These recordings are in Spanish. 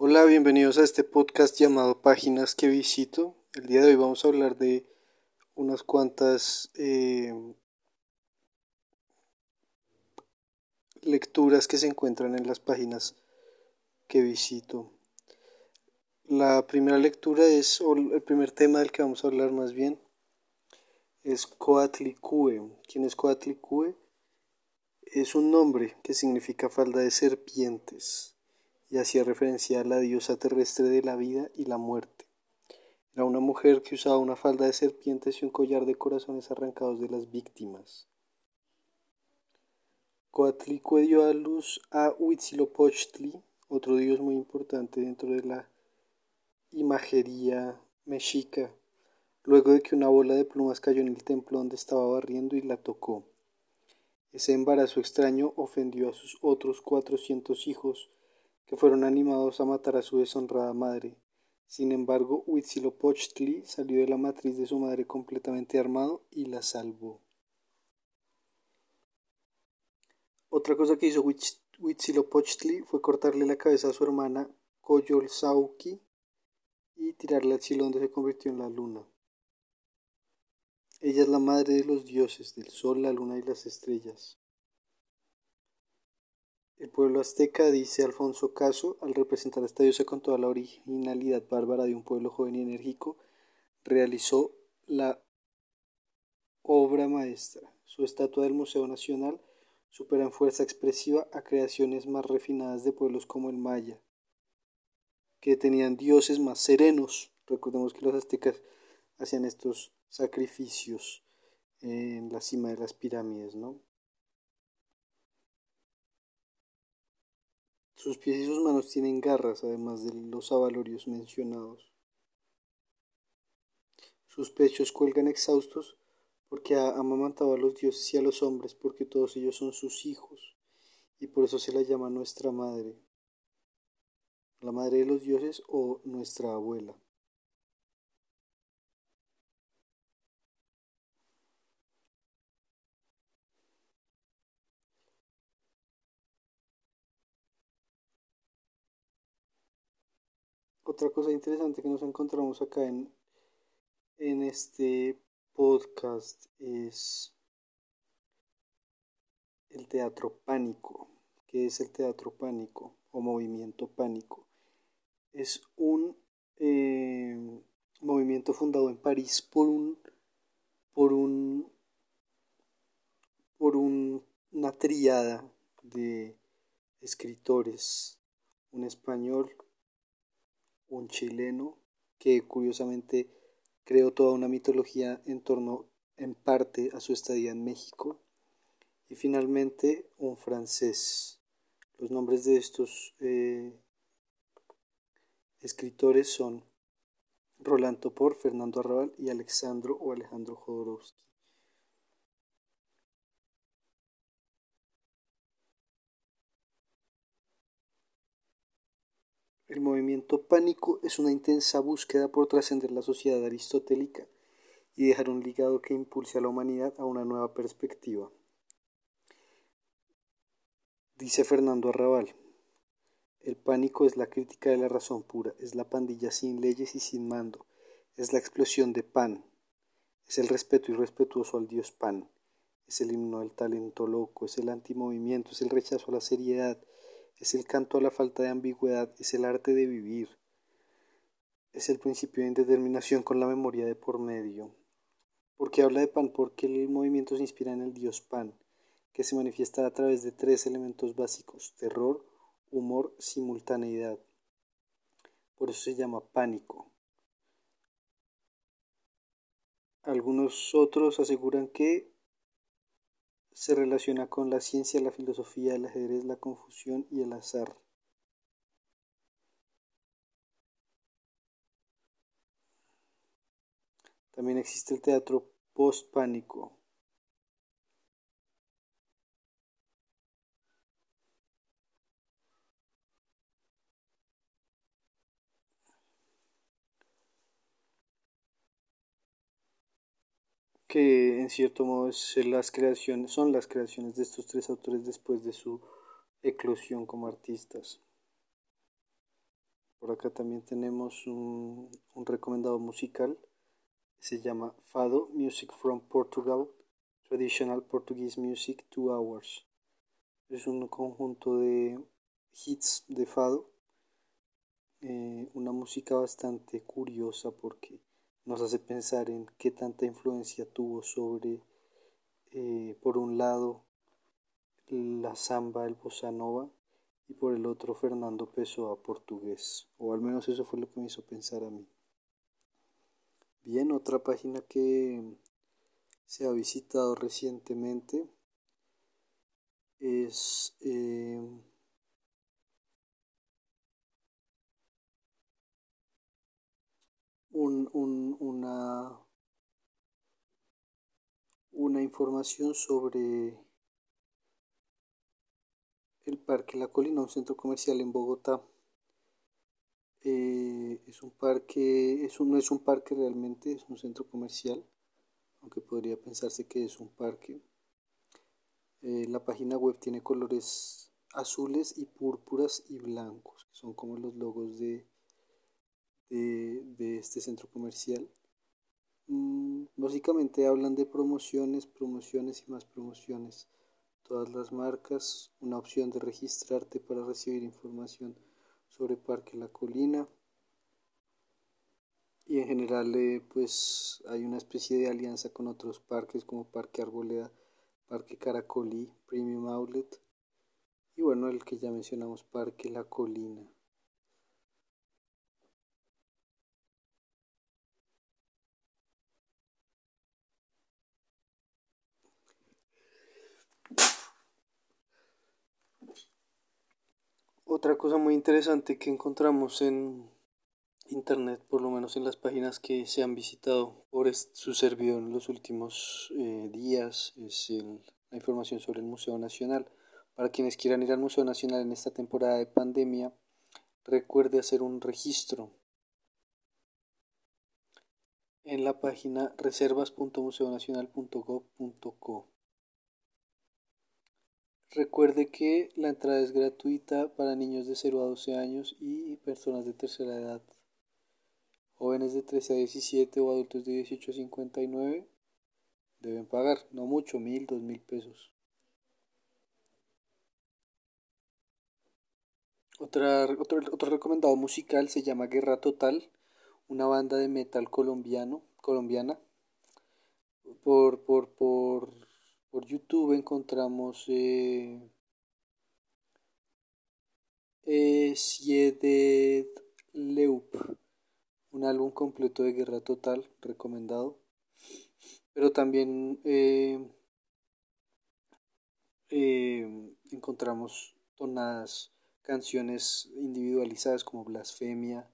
Hola, bienvenidos a este podcast llamado Páginas que visito. El día de hoy vamos a hablar de unas cuantas eh, lecturas que se encuentran en las páginas que visito. La primera lectura es, o el primer tema del que vamos a hablar más bien, es Coatlicue. ¿Quién es Coatlicue? Es un nombre que significa falda de serpientes y hacía referencia a la diosa terrestre de la vida y la muerte. Era una mujer que usaba una falda de serpientes y un collar de corazones arrancados de las víctimas. Coatlicue dio a luz a Huitzilopochtli, otro dios muy importante dentro de la imagería mexica, luego de que una bola de plumas cayó en el templo donde estaba barriendo y la tocó. Ese embarazo extraño ofendió a sus otros cuatrocientos hijos, que fueron animados a matar a su deshonrada madre. Sin embargo, Huitzilopochtli salió de la matriz de su madre completamente armado y la salvó. Otra cosa que hizo Huitzilopochtli fue cortarle la cabeza a su hermana Coyolxauhqui y tirarla al cielo donde se convirtió en la luna. Ella es la madre de los dioses, del sol, la luna y las estrellas. El pueblo azteca, dice Alfonso Caso, al representar a esta diosa con toda la originalidad bárbara de un pueblo joven y enérgico, realizó la obra maestra. Su estatua del Museo Nacional supera en fuerza expresiva a creaciones más refinadas de pueblos como el Maya, que tenían dioses más serenos. Recordemos que los aztecas hacían estos sacrificios en la cima de las pirámides, ¿no? Sus pies y sus manos tienen garras, además de los avalorios mencionados. Sus pechos cuelgan exhaustos porque ha amamantado a los dioses y a los hombres, porque todos ellos son sus hijos, y por eso se la llama nuestra madre, la madre de los dioses o nuestra abuela. Otra cosa interesante que nos encontramos acá en, en este podcast es el teatro pánico. ¿Qué es el teatro pánico o movimiento pánico? Es un eh, movimiento fundado en París por un por un por una triada de escritores, un español, un chileno que curiosamente creó toda una mitología en torno en parte a su estadía en México y finalmente un francés. Los nombres de estos eh, escritores son Rolando Por, Fernando Arrabal y Alexandro o Alejandro Jodorowsky. El movimiento pánico es una intensa búsqueda por trascender la sociedad aristotélica y dejar un ligado que impulse a la humanidad a una nueva perspectiva. Dice Fernando Arrabal, el pánico es la crítica de la razón pura, es la pandilla sin leyes y sin mando, es la explosión de pan, es el respeto irrespetuoso al dios pan, es el himno del talento loco, es el antimovimiento, es el rechazo a la seriedad, es el canto a la falta de ambigüedad, es el arte de vivir, es el principio de indeterminación con la memoria de por medio. Porque habla de pan? Porque el movimiento se inspira en el dios pan, que se manifiesta a través de tres elementos básicos, terror, humor, simultaneidad. Por eso se llama pánico. Algunos otros aseguran que se relaciona con la ciencia, la filosofía, el ajedrez, la confusión y el azar. También existe el teatro post-pánico. Que en cierto modo es las creaciones, son las creaciones de estos tres autores después de su eclosión como artistas. Por acá también tenemos un, recomendado musical. Se llama Fado Music from Portugal. Traditional Portuguese Music 2 Hours. Es un conjunto de hits de Fado. Eh, una música bastante curiosa porque nos hace pensar en qué tanta influencia tuvo sobre, eh, por un lado, la samba, el bossa nova, y por el otro Fernando Pessoa portugués, o al menos eso fue lo que me hizo pensar a mí. Bien, otra página que se ha visitado recientemente es eh, un, un, una, información sobre el Parque La Colina, un centro comercial en Bogotá. Eh, es un parque, no es un parque realmente, es un centro comercial, aunque podría pensarse que es un parque. Eh, la página web tiene colores azules y púrpuras y blancos, son como los logos de, de, este centro comercial. Mm, básicamente hablan de promociones, promociones y más promociones. Todas las marcas, una opción de registrarte para recibir información sobre Parque La Colina. Y en general eh, pues hay una especie de alianza con otros parques como Parque Arboleda, Parque Caracolí, Premium Outlet y bueno el que ya mencionamos Parque La Colina. Otra cosa muy interesante que encontramos en internet, por lo menos en las páginas que se han visitado por su servidor en los últimos eh, días, es la información sobre el Museo Nacional. Para quienes quieran ir al Museo Nacional en esta temporada de pandemia, recuerde hacer un registro en la página reservas.museonacional.gov.co. Recuerde que la entrada es gratuita para niños de 0 a 12 años y personas de tercera edad. Jóvenes de 13 a 17 o adultos de 18 a 59 deben pagar, no mucho, mil, dos mil pesos. Otro, recomendado musical se llama Guerra Total, una banda de metal colombiana. Por por YouTube encontramos eh, eh Leup, un álbum completo de Guerra Total, recomendado. Pero también eh, eh, encontramos tonadas canciones individualizadas como Blasfemia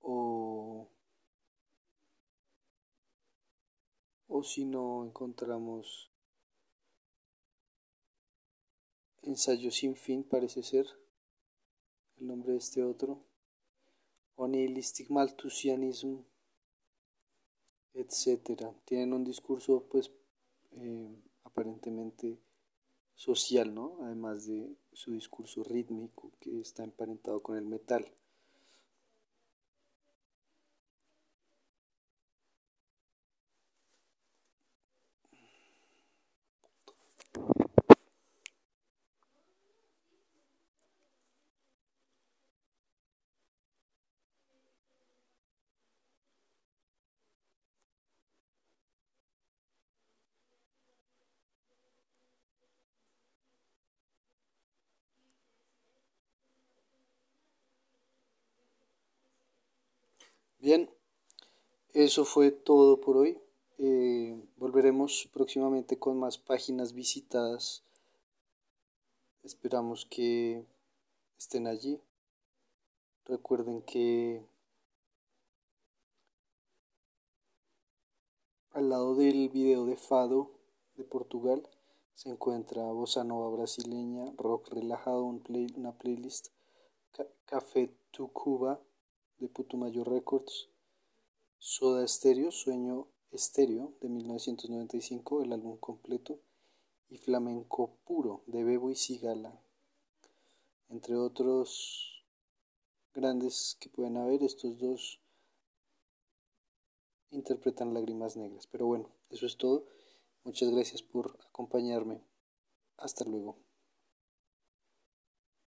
o, o si no encontramos Ensayo sin fin parece ser el nombre de este otro. Onilistic Malthusianism, etc. Tienen un discurso, pues, eh, aparentemente social, ¿no? Además de su discurso rítmico que está emparentado con el metal. Bien, eso fue todo por hoy. Eh, volveremos próximamente con más páginas visitadas. Esperamos que estén allí. Recuerden que al lado del video de Fado de Portugal se encuentra bossa nova brasileña, rock relajado, una playlist, Café tu Cuba de Putumayo Records, Soda Stereo, Sueño Estéreo de 1995, el álbum completo, y Flamenco Puro de Bebo y Sigala, entre otros grandes que pueden haber, estos dos interpretan lágrimas negras. Pero bueno, eso es todo. Muchas gracias por acompañarme. Hasta luego.